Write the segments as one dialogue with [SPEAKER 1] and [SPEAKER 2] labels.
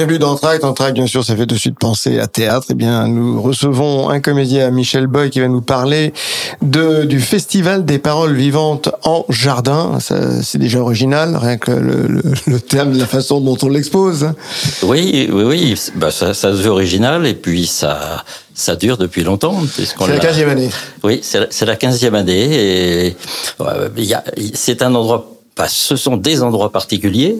[SPEAKER 1] Bienvenue dans Entracte. Entracte, bien sûr, ça fait de suite penser à théâtre. Eh bien, nous recevons un comédien, Michel Boy, qui va nous parler de, du Festival des paroles vivantes en jardin. C'est déjà original, rien que le, le, le terme, la façon dont on l'expose.
[SPEAKER 2] Oui, oui, oui. Bah, ça, ça se veut original et puis ça, ça dure depuis longtemps.
[SPEAKER 1] C'est la
[SPEAKER 2] l'a-
[SPEAKER 1] 15e année.
[SPEAKER 2] Oui, c'est la- c'est la 15e année et il y a- c'est un endroit, bah, ce sont des endroits particuliers.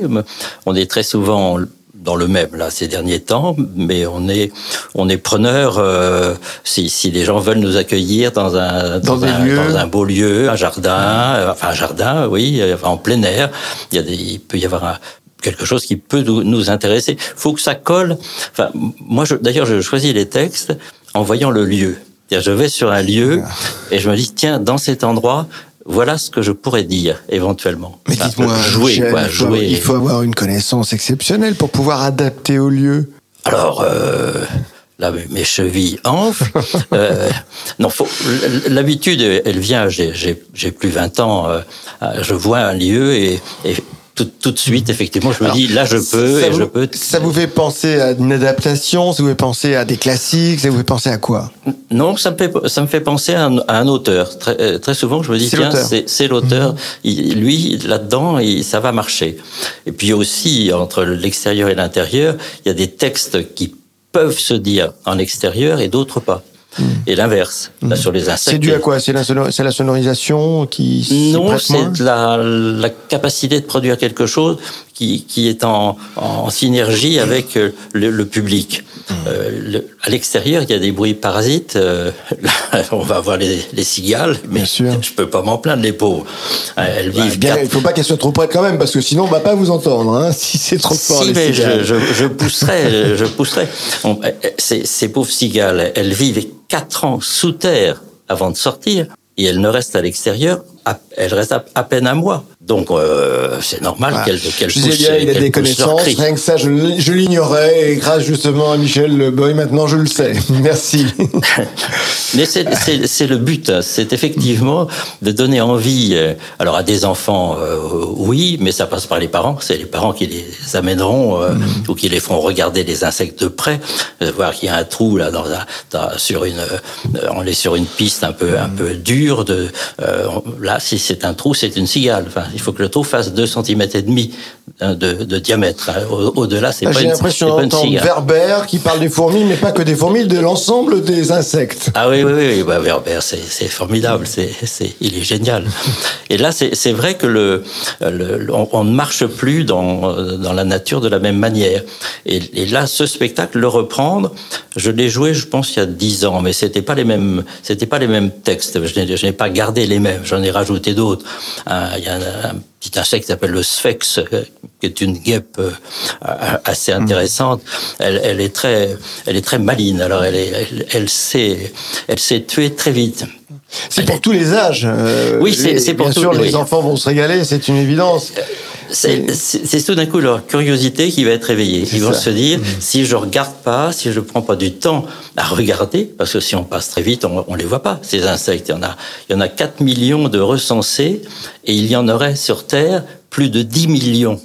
[SPEAKER 2] On est très souvent dans le même là ces derniers temps, mais on est on est preneur euh, si, si les gens veulent nous accueillir dans un
[SPEAKER 1] Dans
[SPEAKER 2] un, dans un beau lieu, un jardin, euh, enfin un jardin, oui, euh, en plein air. Il y a des, il peut y avoir un, quelque chose qui peut nous, nous intéresser. Faut que ça colle. Enfin, moi, d'ailleurs, je choisis les textes en voyant le lieu. Je vais sur un lieu et je me dis tiens, dans cet endroit, voilà ce que je pourrais dire éventuellement.
[SPEAKER 1] Mais
[SPEAKER 2] Enfin,
[SPEAKER 1] dites-moi,
[SPEAKER 2] jouer,
[SPEAKER 1] Michel,
[SPEAKER 2] quoi,
[SPEAKER 1] il, faut,
[SPEAKER 2] jouer.
[SPEAKER 1] il faut avoir une connaissance exceptionnelle pour pouvoir adapter au lieu.
[SPEAKER 2] Alors euh, là, mes- chevilles enflent. Euh, non, l'habitude, elle vient. J'ai, plus 20 ans. euh, je vois un lieu et, et tout, tout de suite, effectivement, je me dis là, je peux et
[SPEAKER 1] vous,
[SPEAKER 2] je peux.
[SPEAKER 1] Ça vous fait penser à une adaptation Ça vous fait penser à des classiques Ça vous fait penser à quoi?
[SPEAKER 2] Non, ça me fait ça me fait penser à un, à un auteur. Très, euh, très souvent, je me dis tiens.
[SPEAKER 1] Mhm.
[SPEAKER 2] c'est l'auteur. Il- Lui, là-dedans, ça va marcher. Et puis aussi entre l'extérieur et l'intérieur, il y a des textes qui peuvent se dire en extérieur et d'autres pas. Et l'inverse, là sur les insectes.
[SPEAKER 1] C'est dû à quoi? C'est la, sonorisation qui
[SPEAKER 2] Non, c'est la, la capacité de produire quelque chose qui, qui est en, en synergie avec euh, le, le public.
[SPEAKER 1] Mmh.
[SPEAKER 2] Euh, le- à l'extérieur, il y a des bruits parasites. euh, là, on va voir les, les cigales, mais
[SPEAKER 1] Bien sûr.
[SPEAKER 2] je peux pas m'en plaindre, les pauvres. Euh, Elles
[SPEAKER 1] Ouais,
[SPEAKER 2] vivent
[SPEAKER 1] bien,
[SPEAKER 2] quatre-
[SPEAKER 1] il faut pas qu'elle soit trop près quand même, parce que sinon on va pas vous entendre, hein, si c'est trop fort.
[SPEAKER 2] Si,
[SPEAKER 1] les
[SPEAKER 2] mais
[SPEAKER 1] cigales.
[SPEAKER 2] je, je, je pousserai, je pousserai. On- euh, ces, ces pauvres cigales, elles vivent quatre ans sous terre avant de sortir, et elles ne restent à l'extérieur, elles restent à, à peine un mois. Donc euh, c'est normal
[SPEAKER 1] Voilà. je disais
[SPEAKER 2] poussent,
[SPEAKER 1] bien, il a des connaissances, rien que ça, je, je l'ignorais, et grâce justement à Michel Le Boy, maintenant je le sais. Merci.
[SPEAKER 2] Mais c'est- c'est c'est le but, hein. c'est effectivement de donner envie, euh, alors à des enfants, euh, oui, mais ça passe par les parents, c'est les parents qui les amèneront euh, ou qui les feront regarder les insectes de près, euh, voir qu'il y a un trou là dans, dans- sur une, euh, on est sur une piste un peu un peu dure de, euh, là si c'est un trou, c'est une cigale. Enfin, il faut que le trou fasse 2 cm et demi de, de diamètre. hein. Au- Au-delà, c'est pas
[SPEAKER 1] J'ai
[SPEAKER 2] une, pas une.
[SPEAKER 1] Werber qui parle des fourmis, mais pas que des fourmis, de l'ensemble des insectes.
[SPEAKER 2] Ah oui, oui, oui. Bah, Werber, c'est, formidable, c'est, il est génial. Et là, c'est, vrai que le, le- on, on ne marche plus dans, dans la nature de la même manière. Et, et là, ce spectacle, le reprendre, je l'ai joué, je pense, il y a dix ans, mais c'était pas les mêmes, c'était pas les mêmes textes. Je n'ai, pas gardé les mêmes, j'en ai rajouté d'autres. Il y a un, un petit insecte qui s'appelle le sphex, euh, qui est une guêpe euh, assez intéressante. Elle, elle est très, elle est très maline. Alors, elle, est, elle, elle sait, elle sait tuer très vite.
[SPEAKER 1] C'est pour tous les âges. euh,
[SPEAKER 2] Oui, c'est- pour
[SPEAKER 1] Bien
[SPEAKER 2] tous-
[SPEAKER 1] sûr, les
[SPEAKER 2] oui.
[SPEAKER 1] enfants vont se régaler, c'est une évidence.
[SPEAKER 2] C'est tout d'un coup leur curiosité qui va être éveillée.
[SPEAKER 1] C'est
[SPEAKER 2] Ils vont
[SPEAKER 1] ça.
[SPEAKER 2] se dire, si je regarde pas, si je prends pas du temps à regarder, parce que si on passe très vite, on, on les voit pas, ces insectes. Il y en a, il y en a 4 millions de recensés, et il y en aurait sur Terre plus de 10 millions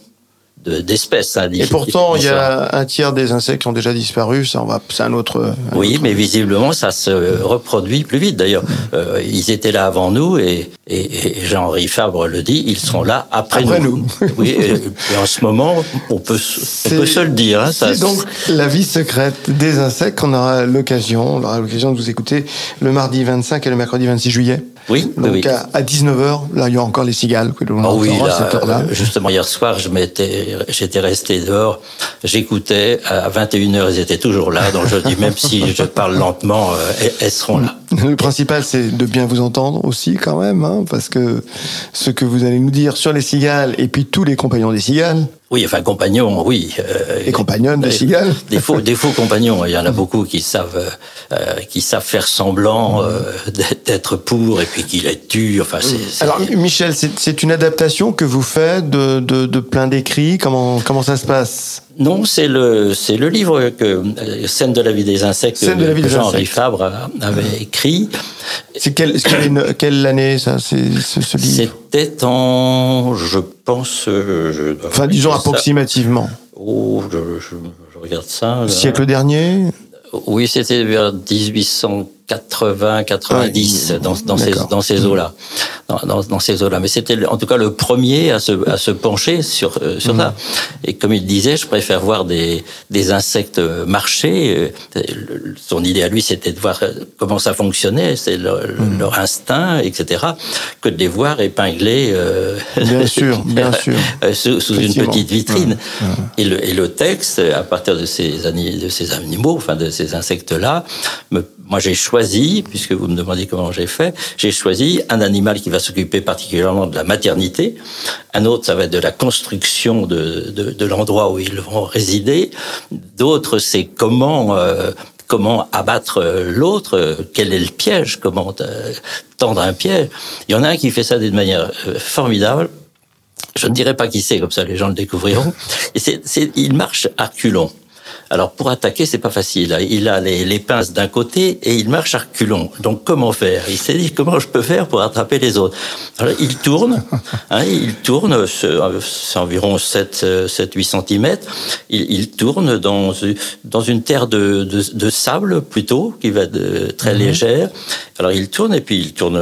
[SPEAKER 2] d'espèces. hein,
[SPEAKER 1] Et pourtant, il y a un tiers des insectes qui ont déjà disparu. Ça, on va, c'est un autre. un
[SPEAKER 2] Oui,
[SPEAKER 1] autre-
[SPEAKER 2] mais visiblement, ça se reproduit plus vite. D'ailleurs, euh, ils étaient là avant nous et, et, et Jean-Henri Fabre le dit, ils seront là après,
[SPEAKER 1] Après nous.
[SPEAKER 2] oui, et, et en ce moment, on peut, se- on peut se le dire. Hein, ça,
[SPEAKER 1] C'est donc la vie secrète des insectes qu'on aura l'occasion, on aura l'occasion de vous écouter le mardi 25 et le mercredi 26 juillet.
[SPEAKER 2] Oui, oui,
[SPEAKER 1] Donc
[SPEAKER 2] oui.
[SPEAKER 1] à, à 19h, là, il y a encore les cigales que l'on
[SPEAKER 2] Ah oui,
[SPEAKER 1] à cette heure-là.
[SPEAKER 2] euh, justement hier soir, je m'étais, j'étais resté dehors, j'écoutais à 21h, ils étaient toujours là, donc je dis même si je parle lentement, euh, elles seront là.
[SPEAKER 1] Le principal, c'est de bien vous entendre aussi, quand même, hein, parce que ce que vous allez nous dire sur les cigales et puis tous les compagnons des cigales,
[SPEAKER 2] Oui, enfin, compagnons, oui.
[SPEAKER 1] Euh, les compagnons de cigales
[SPEAKER 2] des faux, des faux compagnons. Il y en a beaucoup qui savent, euh, qui savent faire semblant euh, d'être pour et puis qui les tuent. Enfin, c'est,
[SPEAKER 1] Alors, Michel, c'est une adaptation que vous faites de, de, de plein d'écrits. Comment, comment ça se passe?
[SPEAKER 2] Non, c'est le c'est le livre que euh, Scène de la vie des insectes que Jean-Henri Fabre avait écrit.
[SPEAKER 1] C'est quelle, quelle année ça c'est ce, livre?
[SPEAKER 2] C'était en je pense je
[SPEAKER 1] enfin disons approximativement.
[SPEAKER 2] Oh, je, je, je, regarde ça.
[SPEAKER 1] Siècle dernier?
[SPEAKER 2] Oui, c'était vers 1800 80, 90 dans, dans ces, dans ces eaux-là, dans, dans, ces eaux-là. Mais c'était en tout cas le premier à se, à se pencher sur, euh, sur ça. Et comme il disait, je préfère voir des, des insectes marcher. Euh, son idée à lui, c'était de voir comment ça fonctionnait, c'est leur, leur, instinct, etc., que de les voir épinglés.
[SPEAKER 1] Euh, bien sûr, bien sûr.
[SPEAKER 2] sous, sous une petite vitrine. Et, le, et le texte, à partir de ces, de ces animaux, enfin de ces insectes-là, me moi j'ai choisi, puisque vous me demandez comment j'ai fait, j'ai choisi un animal qui va s'occuper particulièrement de la maternité, un autre ça va être de la construction de, de, de l'endroit où ils vont résider, d'autres c'est comment euh, comment abattre l'autre, quel est le piège, comment euh, tendre un piège. Il y en a un qui fait ça d'une manière euh, formidable. Je ne dirais pas qui c'est, comme ça les gens le découvriront. Et c'est, il marche à culon. Alors pour attaquer, c'est pas facile. Il a les, pinces d'un côté et il marche à reculons. Donc comment faire? Il s'est dit comment je peux faire pour attraper les autres? Alors, il tourne, hein, il tourne, c'est environ 7, 7 8 cm. Il, il, tourne dans, dans une terre de, de, de sable plutôt, qui va être très mhm. légère. Alors il tourne et puis il tourne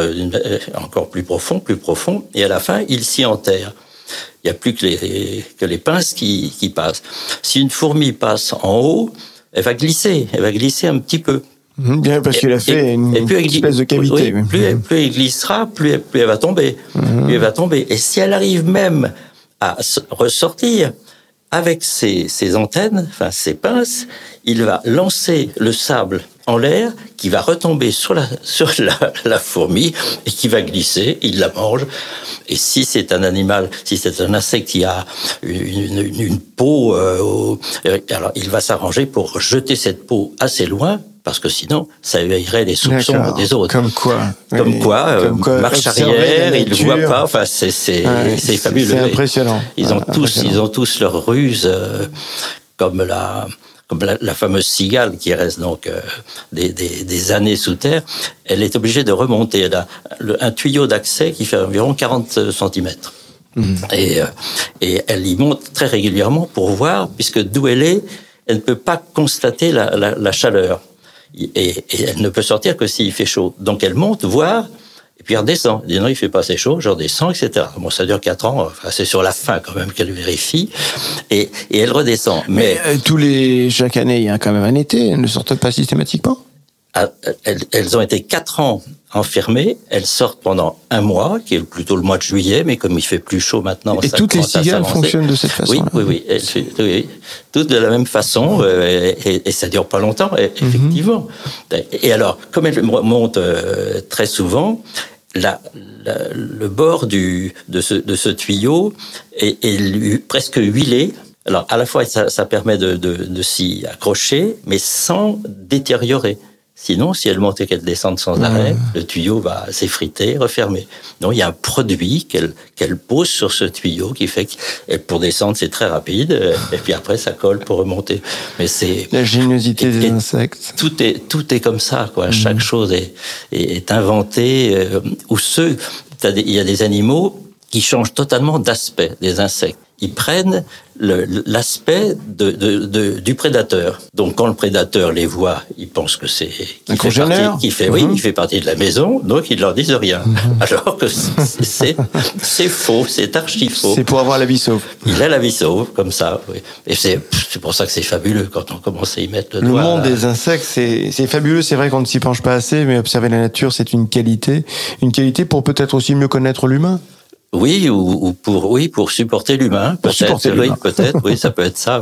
[SPEAKER 2] encore plus profond, plus profond, et à la fin il s'y enterre. Il n'y a plus que les, que les pinces qui, qui passent. Si une fourmi passe en haut, elle va glisser, elle va glisser un petit peu.
[SPEAKER 1] Mhm, bien, parce qu'il a fait une, espèce de cavité.
[SPEAKER 2] plus, elle, plus, elle, glissera, plus elle, plus elle va tomber. Mhm. Plus elle va tomber. Et si elle arrive même à ressortir avec ses, ses antennes, enfin ses pinces, il va lancer le sable en l'air qui va retomber sur la, sur la, la, fourmi et qui va glisser, il la mange. Et si c'est un animal, si c'est un insecte qui a une, une, une peau, euh, euh, alors il va s'arranger pour jeter cette peau assez loin parce que sinon, ça éveillerait les soupçons des autres.
[SPEAKER 1] Comme quoi
[SPEAKER 2] Comme, quoi, euh, marche arrière, ils ne voient pas. Enfin, c'est c'est c'est fabuleux.
[SPEAKER 1] C'est impressionnant.
[SPEAKER 2] Ils ont tous ils ont tous leur ruse, comme la la, fameuse cigale qui reste donc euh, des, des, des, années sous terre, elle est obligée de remonter. Elle a un tuyau d'accès qui fait environ 40 cm. Mmh. Et, euh, et elle y monte très régulièrement pour voir, puisque d'où elle est, elle ne peut pas constater la, la, la chaleur. Et, et, elle ne peut sortir que s'il fait chaud. Donc elle monte voir et puis elle redescend. Elle dit non, il fait pas assez chaud, je redescends, etc. Bon, ça dure quatre ans. Enfin, c'est sur la fin quand même qu'elle vérifie. Et, et elle redescend.
[SPEAKER 1] Mais, euh, tous les chaque année, il y a quand même un été. Elles ne sortent pas systématiquement?
[SPEAKER 2] Ah, elles, elles, ont été quatre ans enfermées. Elles sortent pendant un mois, qui est plutôt le mois de juillet, mais comme il fait plus chaud maintenant,
[SPEAKER 1] et toutes les cigales fonctionnent de cette façon.
[SPEAKER 2] Oui, oui, oui, oui, toutes de la même façon, euh, et, et, ça dure pas longtemps, mhm. effectivement. Et alors, comme elles montent euh, très souvent, la, la, le bord du, de, ce, de ce tuyau est, est presque huilé alors, à la fois, ça, ça permet de, de, de s'y accrocher, mais sans détériorer. Sinon, si elle monte et qu'elle descend sans arrêt, le tuyau va s'effriter, refermer. Non, il y a un produit qu'elle qu'elle pose sur ce tuyau qui fait que pour descendre c'est très rapide et puis après ça colle pour remonter. Mais c'est
[SPEAKER 1] la géniosité des insectes.
[SPEAKER 2] Tout est tout est comme ça quoi. Mmh. Chaque chose est est, inventé euh, ou ceux il y a des animaux qui changent totalement d'aspect des insectes ils prennent l'aspect de, de, de, du prédateur. Donc quand le prédateur les voit, il pense que c'est
[SPEAKER 1] un congénère,
[SPEAKER 2] qui fait, oui, mhm. il fait partie de la maison, donc ils leur disent rien. Mhm. Alors que c'est faux, c'est archi faux.
[SPEAKER 1] C'est pour avoir la vie sauve.
[SPEAKER 2] Il a la vie sauve comme ça. Oui. Et c'est pour ça que c'est fabuleux quand on commence à y mettre le,
[SPEAKER 1] le
[SPEAKER 2] doigt.
[SPEAKER 1] Le monde des insectes, c'est fabuleux. C'est vrai qu'on ne s'y penche pas assez, mais observer la nature, c'est une qualité, une qualité pour peut-être aussi mieux connaître l'humain.
[SPEAKER 2] Oui, ou, pour oui pour supporter l'humain, peut-être. Oui, peut-être. Oui, ça peut être ça.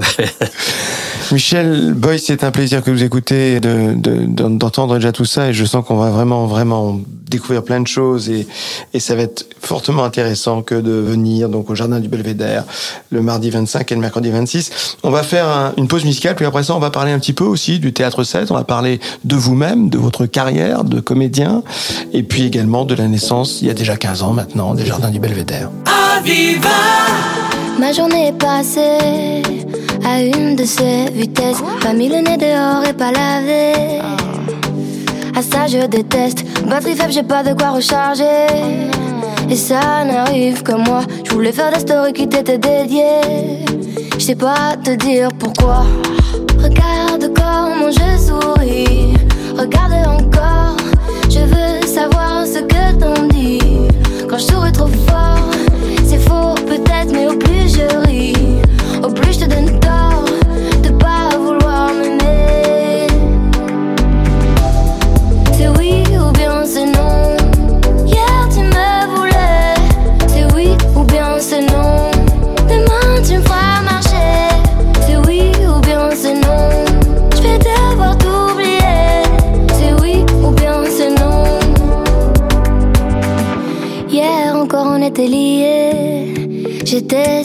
[SPEAKER 1] Michel Boy, c'est un plaisir que vous écoutez d'entendre de, déjà tout ça, et je sens qu'on va vraiment vraiment découvrir plein de choses, et, et ça va être fortement intéressant que de venir donc au jardin du Belvédère le mardi 25 et le mercredi 26. On va faire une pause musicale, puis après ça, on va parler un petit peu aussi du théâtre 7. On va parler de vous-même, de votre carrière de comédien, et puis également de la naissance il y a déjà 15 ans maintenant des jardins du Belvédère.
[SPEAKER 3] Ma journée est passée à une de ces vitesses. Pas mis le nez dehors et pas lavé. À ça je déteste. Batterie faible, j'ai pas de quoi recharger. Et ça n'arrive que moi. Je voulais faire des stories qui t'étaient dédiées. Je sais pas te dire pourquoi. Regarde comment je souris. Regarde encore. Je veux savoir ce que t'en dis. Quand je souris trop fort, c'est faux peut-être, mais au plus je ris, au plus je te donne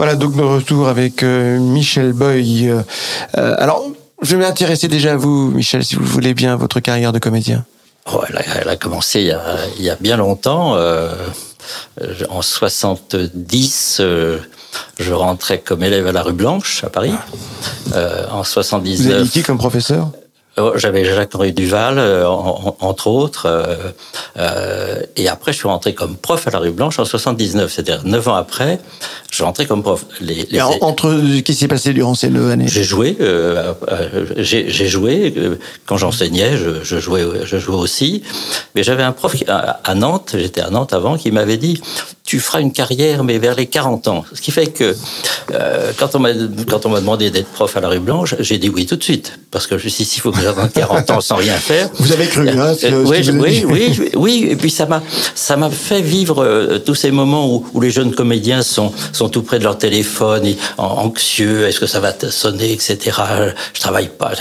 [SPEAKER 1] Voilà donc nos retours avec euh, Michel Boy. Euh, euh, alors, je vais m'intéresser déjà à vous, Michel, si vous le voulez bien, votre carrière de comédien.
[SPEAKER 2] Oh, elle, a, elle a commencé il y a, il y a bien longtemps. euh, en 70, euh, je rentrais comme élève à la rue Blanche, à Paris. Euh, en
[SPEAKER 1] Vous avez
[SPEAKER 2] 79,
[SPEAKER 1] dit qui comme professeur?
[SPEAKER 2] J'avais Jacques-Henri Duval, euh, en- en- entre autres. euh, euh, et après, je suis rentré comme prof à la rue Blanche en 79. C'est-à-dire, neuf ans après, je suis rentré comme prof. Les,
[SPEAKER 1] en- Entre Qu'est-ce qui s'est passé durant ces neuf années?
[SPEAKER 2] J'ai joué, euh, euh, j'ai j'ai joué euh, quand j'enseignais, je, je jouais, je jouais aussi. Mais j'avais un prof qui- à, à Nantes, j'étais à Nantes avant, qui m'avait dit tu feras une carrière, mais vers les 40 ans. Ce qui fait que euh, quand on m'a quand on m'a demandé d'être prof à la rue Blanche, j'ai dit oui tout de suite parce que je me suis dit s'il faut que j'attende 40 ans sans rien faire.
[SPEAKER 1] Vous avez cru, hein, ce-
[SPEAKER 2] Euh, oui,
[SPEAKER 1] vous
[SPEAKER 2] oui, oui, oui, et puis ça m'a, ça m'a fait vivre euh, tous ces moments où, où les jeunes comédiens sont, sont tout près de leur téléphone, et anxieux, est-ce que ça va te sonner, etc. Je travaille pas.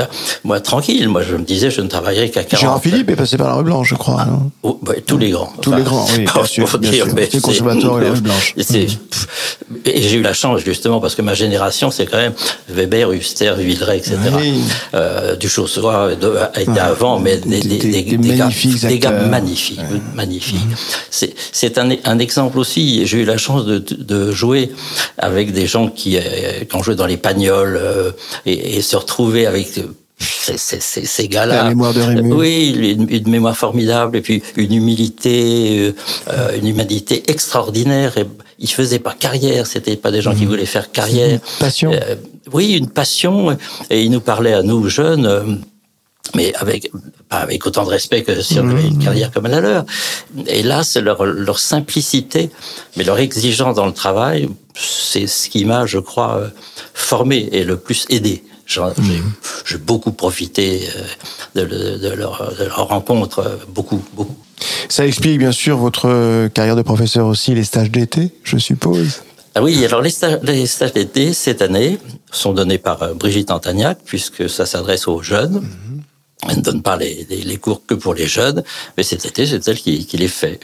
[SPEAKER 2] Moi, tranquille, moi, je me disais, je ne travaillerai qu'à 40
[SPEAKER 1] Gérard Philippe est passé par la rue Blanche, je crois. non?
[SPEAKER 2] Oh, bah, tous les grands.
[SPEAKER 1] Tous les grands, oui, bien sûr, bien
[SPEAKER 2] dire,
[SPEAKER 1] sûr. Et la Blanche.
[SPEAKER 2] j'ai eu la chance, justement, parce que ma génération, c'est quand même Weber, Huster, Villeray, etc.
[SPEAKER 1] Oui.
[SPEAKER 2] Euh, Duchossois de- a été avant, mais des,
[SPEAKER 1] Des-
[SPEAKER 2] des,
[SPEAKER 1] des-
[SPEAKER 2] des gars-
[SPEAKER 1] magnifiques
[SPEAKER 2] des gars
[SPEAKER 1] acteurs.
[SPEAKER 2] magnifiques, magnifiques. C'est, c'est un, un exemple aussi. J'ai eu la chance de, de jouer avec des gens qui, euh, qui ont joué dans les Pagnols euh, et, et se retrouver avec euh, ces, gars-là.
[SPEAKER 1] La mémoire de Rému.
[SPEAKER 2] Oui, une, une mémoire formidable et puis une humilité, euh, une humanité extraordinaire. Et ils faisaient pas carrière, c'était pas des gens qui voulaient faire carrière.
[SPEAKER 1] Une passion.
[SPEAKER 2] Euh, oui, une passion. Et ils nous parlaient à nous jeunes. euh, mais avec pas avec autant de respect que si on avait une carrière comme la leur. Et là, c'est leur, leur simplicité, mais leur exigence dans le travail, c'est ce qui m'a, je crois, euh, formé et le plus aidé. J'ai beaucoup profité euh, de, le- de leur, de leur rencontre, euh, beaucoup, beaucoup.
[SPEAKER 1] Ça explique bien sûr votre carrière de professeur aussi, les stages d'été, je suppose.
[SPEAKER 2] Ah oui, alors les stages, les stages d'été cette année sont donnés par euh, Brigitte Antagnac puisque ça s'adresse aux jeunes. Mhm. Elle ne donne pas les, les, cours que pour les jeunes, mais cet été, c'est elle qui, qui, les fait.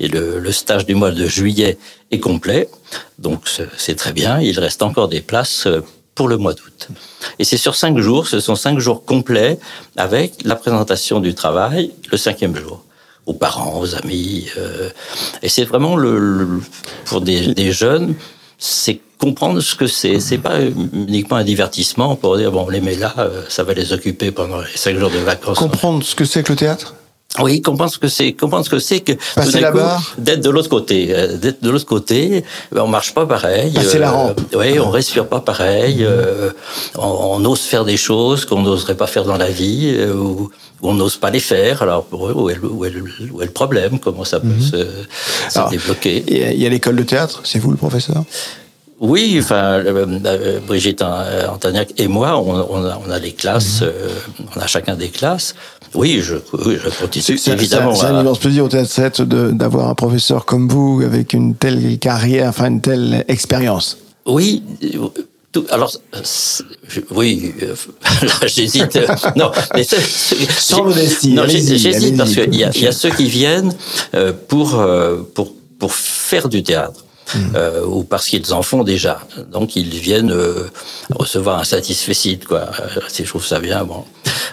[SPEAKER 2] Et, le, le, stage du mois de juillet est complet, donc c'est très bien. Il reste encore des places euh, pour le mois d'août. Et c'est sur cinq jours, ce sont cinq jours complets avec la présentation du travail le cinquième jour aux parents, aux amis. Euh, et c'est vraiment le, pour des, des jeunes, c'est comprendre ce que c'est. C'est pas uniquement un divertissement pour dire bon, on les met là, euh, ça va les occuper pendant les cinq jours de vacances.
[SPEAKER 1] Comprendre ce que c'est que le théâtre?
[SPEAKER 2] Oui, comprendre ce que c'est, comprendre ce que c'est que
[SPEAKER 1] passer la barre,
[SPEAKER 2] d'être de l'autre côté, euh, d'être de l'autre côté, ben, on marche pas pareil.
[SPEAKER 1] Passer la rampe.
[SPEAKER 2] oui, on respire pas pareil. on, on, ose faire des choses qu'on n'oserait pas faire dans la vie. ou on n'ose pas les faire. Alors pour eux, où est le, où est le, problème? Comment ça peut mhm. se, se débloquer?
[SPEAKER 1] Il y a l'école de théâtre, c'est vous le professeur?
[SPEAKER 2] Oui, enfin, euh, euh, Brigitte Antagnac et moi, on, on, a, on a, les classes, euh, on a chacun des classes. Oui, je, oui, je continue. C'est évidemment.
[SPEAKER 1] C'est un immense plaisir au Théâtre 7 d'avoir un professeur comme vous avec une telle carrière, enfin une telle expérience.
[SPEAKER 2] Oui, alors, oui, euh, là j'hésite. non,
[SPEAKER 1] mais sans modestie.
[SPEAKER 2] Non, j'hésite parce qu'il y, y, a ceux qui viennent euh, pour euh, pour pour faire du théâtre. Hmm. Euh, ou parce qu'ils en font déjà. Donc ils viennent euh, recevoir un satisfecit, quoi. Si je trouve ça bien, bon.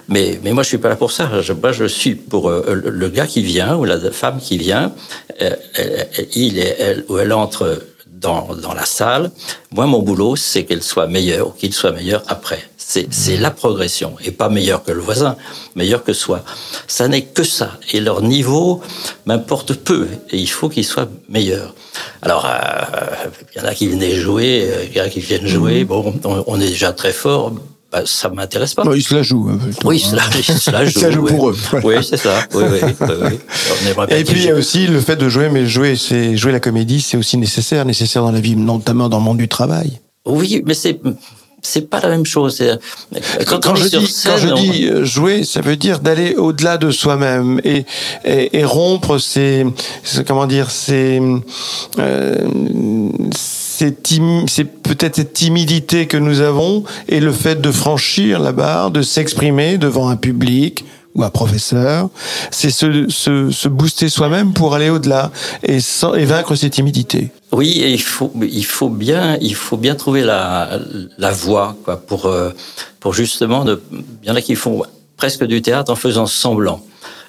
[SPEAKER 2] Mais mais moi je suis pas là pour ça. Je, moi je suis pour le gars qui vient ou la femme qui vient. il ou elle entre dans, dans la salle. Moi, mon boulot, c'est qu'elle soit meilleure ou qu'il soit meilleur après. C'est, la progression et pas meilleur que le voisin, meilleur que soi. Ça n'est que ça. Et leur niveau m'importe peu et il faut qu'ils soient meilleurs. Alors, euh, il y en a qui venaient jouer, il y en a qui viennent jouer. Mhm. Bon, on est déjà très fort bah, ça m'intéresse pas.
[SPEAKER 1] Non, ils se la jouent.
[SPEAKER 2] Hein, oui, ils se la, ils se
[SPEAKER 1] jouent. pour eux.
[SPEAKER 2] Oui, c'est ça. Oui, oui,
[SPEAKER 1] Et puis il y a aussi le fait de jouer, mais jouer, c'est jouer la comédie, c'est aussi nécessaire, nécessaire dans la vie, notamment dans le monde du travail.
[SPEAKER 2] Oui, mais c'est c'est pas la même chose.
[SPEAKER 1] Quand, quand, je, dis, quand je dis euh, jouer, ça veut dire d'aller au-delà de soi-même et, et, et, rompre ces, comment dire, ces, euh, c'est peut-être cette timidité que nous avons et le fait de franchir la barre, de s'exprimer devant un public ou un professeur, c'est se, se, se, booster soi-même pour aller au-delà et, et vaincre ses timidités.
[SPEAKER 2] Oui, il faut, bien, il faut bien trouver la, voie pour, euh, pour justement, il y en a qui font presque du théâtre en faisant semblant,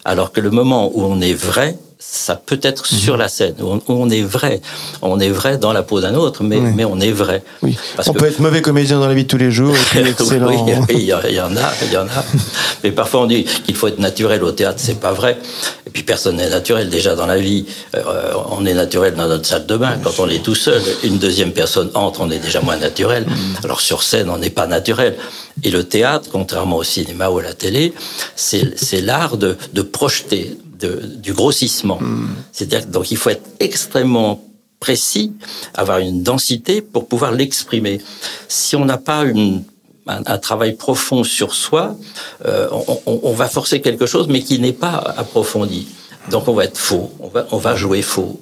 [SPEAKER 2] alors que le moment où on est vrai, ça peut être mhm. sur la scène, où on, est vrai. On est vrai dans la peau d'un autre, mais, mais on est vrai.
[SPEAKER 1] Oui. on peut être mauvais comédien dans la vie de tous les jours, et puis excellent.
[SPEAKER 2] oui, il y, en a, il y en a. mais parfois on dit qu'il faut être naturel au théâtre, c'est pas vrai. Et puis personne n'est naturel déjà dans la vie. Euh, on est naturel dans notre salle de bain. Quand on est tout seul, une deuxième personne entre, on est déjà moins naturel. Mhm. Alors sur scène, on n'est pas naturel. Et le théâtre, contrairement au cinéma ou à la télé, c'est l'art de, de projeter, de, du grossissement. Hmm. C'est-à-dire donc il faut être extrêmement précis, avoir une densité pour pouvoir l'exprimer. Si on n'a pas une, un, travail profond sur soi, euh, on, on, on, va forcer quelque chose, mais qui n'est pas approfondi. Donc on va être faux, on va, on va jouer faux.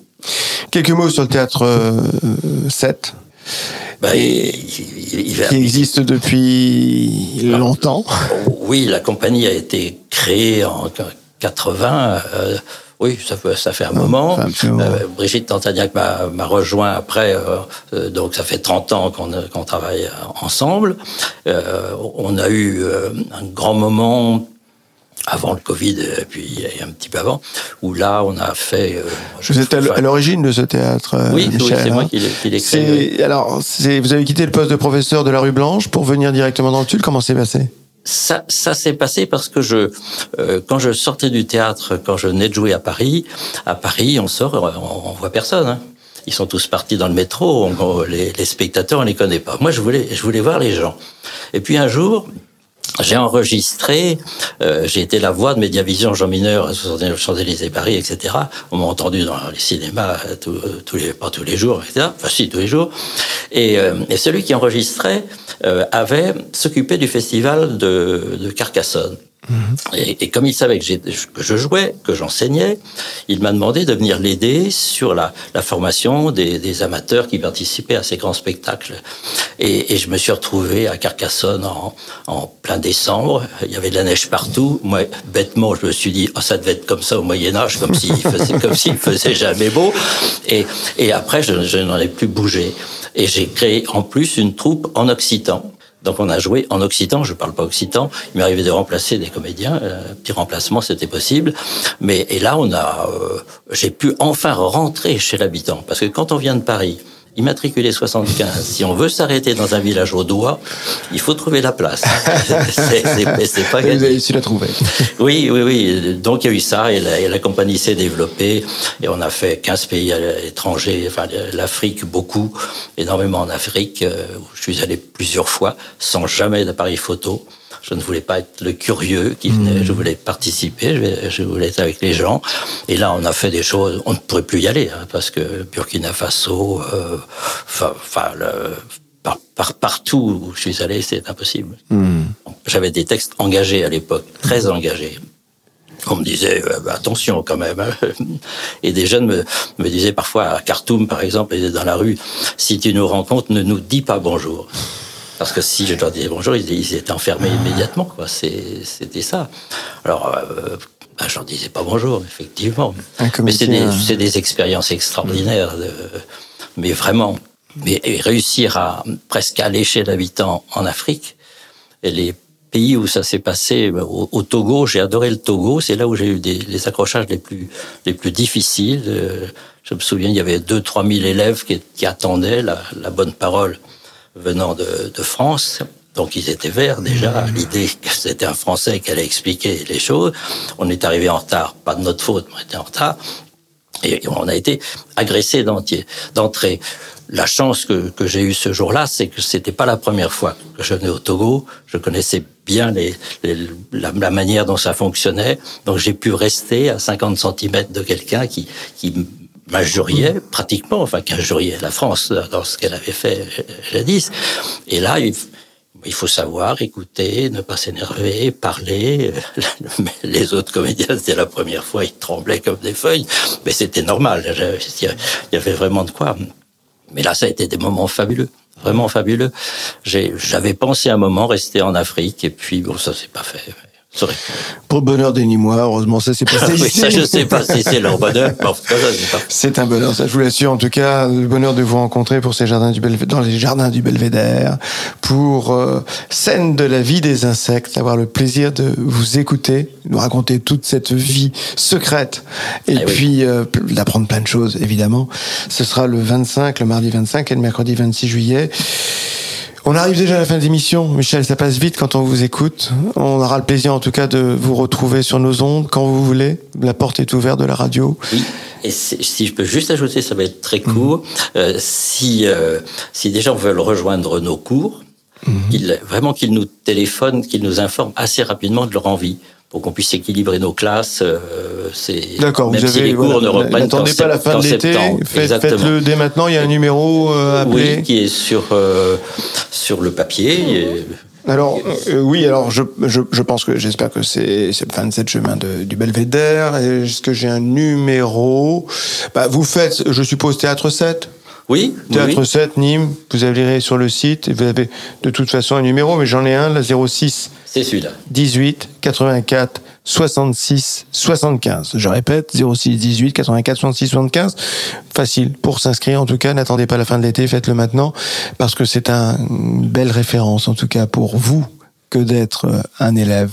[SPEAKER 1] Quelques mots sur le théâtre euh, 7
[SPEAKER 2] bah, il,
[SPEAKER 1] il, qui existe depuis longtemps.
[SPEAKER 2] Oui, la compagnie a été créée en 80. Euh, oui, ça, ça fait un moment. Euh, Brigitte Tantagnac m'a rejoint après, euh, donc ça fait 30 ans qu'on travaille ensemble. on a eu un grand moment avant le Covid, et puis un petit peu avant, où là, on a fait...
[SPEAKER 1] vous êtes à l'origine de ce théâtre,
[SPEAKER 2] Oui, c'est moi hein. qui l'ai créé.
[SPEAKER 1] Alors, vous avez quitté le poste de professeur de la rue Blanche pour venir directement dans le Tulle. Comment c'est passé?
[SPEAKER 2] Ça, ça s'est passé parce que je, euh, quand je sortais du théâtre, quand je venais de jouer à Paris, à Paris, on sort, on, on voit personne. Hein. Ils sont tous partis dans le métro. les, les, spectateurs, on les connaît pas. Moi, je voulais, je voulais voir les gens. Et puis un jour, j'ai enregistré, euh, j'ai été la voix de Mediavision Jean Mineur Champs-Élysées Paris, etc. On m'a entendu dans les cinémas euh, tous les, pas tous les jours, etc. Enfin si, tous les jours. Et, euh, et celui qui enregistrait avait s'occupé du festival de, de Carcassonne. Et, comme il savait que, que je jouais, que j'enseignais, il m'a demandé de venir l'aider sur la, la formation des, des, amateurs qui participaient à ces grands spectacles. Et, et je me suis retrouvé à Carcassonne en, en, plein décembre. Il y avait de la neige partout. Moi, bêtement, je me suis dit, oh, ça devait être comme ça au Moyen Âge, comme s'il faisait, comme s'il faisait jamais beau. Et, et après, je, je n'en ai plus bougé. Et j'ai créé en plus une troupe en occitan donc on a joué en occitan, je parle pas occitan, il m'est arrivé de remplacer des comédiens, euh, petit remplacement c'était possible, mais et là on a, euh, j'ai pu enfin rentrer chez l'habitant, parce que quand on vient de Paris, immatriculé 75. Si on veut s'arrêter dans un village au doigt, il faut trouver la place.
[SPEAKER 1] c'est pas gagné. Vous avez la trouver.
[SPEAKER 2] Oui, oui, oui. Donc il y a eu ça et la, et la compagnie s'est développée et on a fait 15 pays étrangers, enfin l'Afrique beaucoup, énormément en Afrique. Euh, où je suis allé plusieurs fois sans jamais d'appareil photo. Je ne voulais pas être le curieux qui venait, hmm. je voulais participer, je voulais être avec les gens. Et là, on a fait des choses, on ne pourrait plus y aller, hein, parce que Burkina Faso, euh, enfin, par, partout où je suis allé, c'est impossible. Hmm. J'avais des textes engagés à l'époque, très engagés. On me disait euh, bah, attention quand même. Hein. Et des jeunes me, me disaient parfois à Khartoum, par exemple, dans la rue, si tu nous rencontres, ne nous dis pas bonjour. Parce que si je leur disais bonjour, ils, étaient enfermés immédiatement. Quoi. C'était ça. Alors, euh, ben, je leur disais pas bonjour, effectivement. Mais c'est des, euh, des, expériences extraordinaires. De, mais vraiment. Mais réussir à presque aller chez l'habitant en Afrique, et les pays où ça s'est passé, ben, au, Togo, j'ai adoré le Togo, c'est là où j'ai eu des, les accrochages les plus, les plus difficiles. Euh, je me souviens, il y avait 2-3 000 élèves qui, qui attendaient la, la bonne parole venant de, de France. Donc ils étaient verts déjà. L'idée que c'était un Français qui allait expliquer les choses. On est arrivé en retard, pas de notre faute, mais on était en retard. Et on a été agressé d'entrée. La chance que, que j'ai eue ce jour-là, c'est que c'était pas la première fois que je venais au Togo. Je connaissais bien les, la, la, manière dont ça fonctionnait. Donc j'ai pu rester à 50 cm de quelqu'un qui, qui m'injuriait pratiquement, enfin qu'injuriait la France dans ce qu'elle avait fait jadis. Et là, il faut savoir écouter, ne pas s'énerver, parler. Les autres comédiens, c'était la première fois, ils tremblaient comme des feuilles, mais c'était normal. Il y avait vraiment de quoi. Mais là, ça a été des moments fabuleux, vraiment fabuleux. J'avais pensé un moment rester en Afrique, et puis bon, ça s'est pas fait.
[SPEAKER 1] Pour le bonheur des Nîmois, heureusement, ça s'est passé
[SPEAKER 2] oui, Ça, je sais pas si c'est leur bonheur.
[SPEAKER 1] c'est un bonheur, ça je vous l'assure. En tout cas, le bonheur de vous rencontrer pour ces jardins du dans les jardins du Belvédère, pour euh, scène de la vie des insectes, avoir le plaisir de vous écouter, nous raconter toute cette vie secrète, et ah puis euh, d'apprendre plein de choses, évidemment. Ce sera le 25, le mardi 25 et le mercredi 26 juillet. On arrive déjà à la fin de l'émission. Michel, ça passe vite quand on vous écoute. On aura le plaisir en tout cas de vous retrouver sur nos ondes quand vous voulez. La porte est ouverte de la radio.
[SPEAKER 2] Oui. Et si je peux juste ajouter, ça va être très court. Mhm. Euh, si, euh, si des gens veulent rejoindre nos cours, mhm. vraiment qu'ils nous téléphonent, qu'ils nous informent assez rapidement de leur envie pour qu'on puisse équilibrer nos classes. Euh, c'est
[SPEAKER 1] D'accord. Vous avez, les cours ne reprennent pas la fin de l'été. Faites-le dès maintenant. Il y a un numéro euh, à
[SPEAKER 2] Oui, qui est sur euh, sur le papier.
[SPEAKER 1] Alors euh, oui, alors je, je, je, pense que j'espère que c'est c'est le 27 chemin de, du Belvédère. Est-ce que j'ai un numéro? Bah, Vous faites, je suppose, théâtre 7
[SPEAKER 2] oui.
[SPEAKER 1] Théâtre 7, Nîmes, vous allez sur le site, vous avez de toute façon un numéro, mais j'en ai un, la 06
[SPEAKER 2] c'est celui-là.
[SPEAKER 1] 18 84 66 75. Je répète, 06 18 84 66 75. Facile pour s'inscrire. En tout cas, n'attendez pas la fin de l'été, faites-le maintenant parce que c'est une belle référence, en tout cas pour vous, que d'être euh, un élève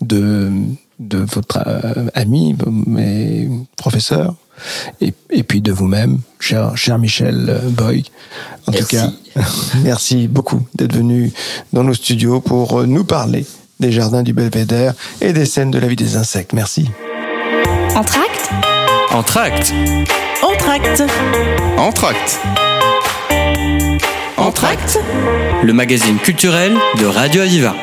[SPEAKER 1] de, de votre euh, ami, mais professeur, et, et, puis de vous-même, cher, cher Michel euh, Boy. En tout cas, merci beaucoup d'être venu dans nos studios pour nous parler des jardins du Belvédère et des scènes de la vie des insectes. Merci.
[SPEAKER 4] Entracte Entracte
[SPEAKER 5] Entracte
[SPEAKER 4] Entracte Entracte Le magazine culturel de Radio Aviva.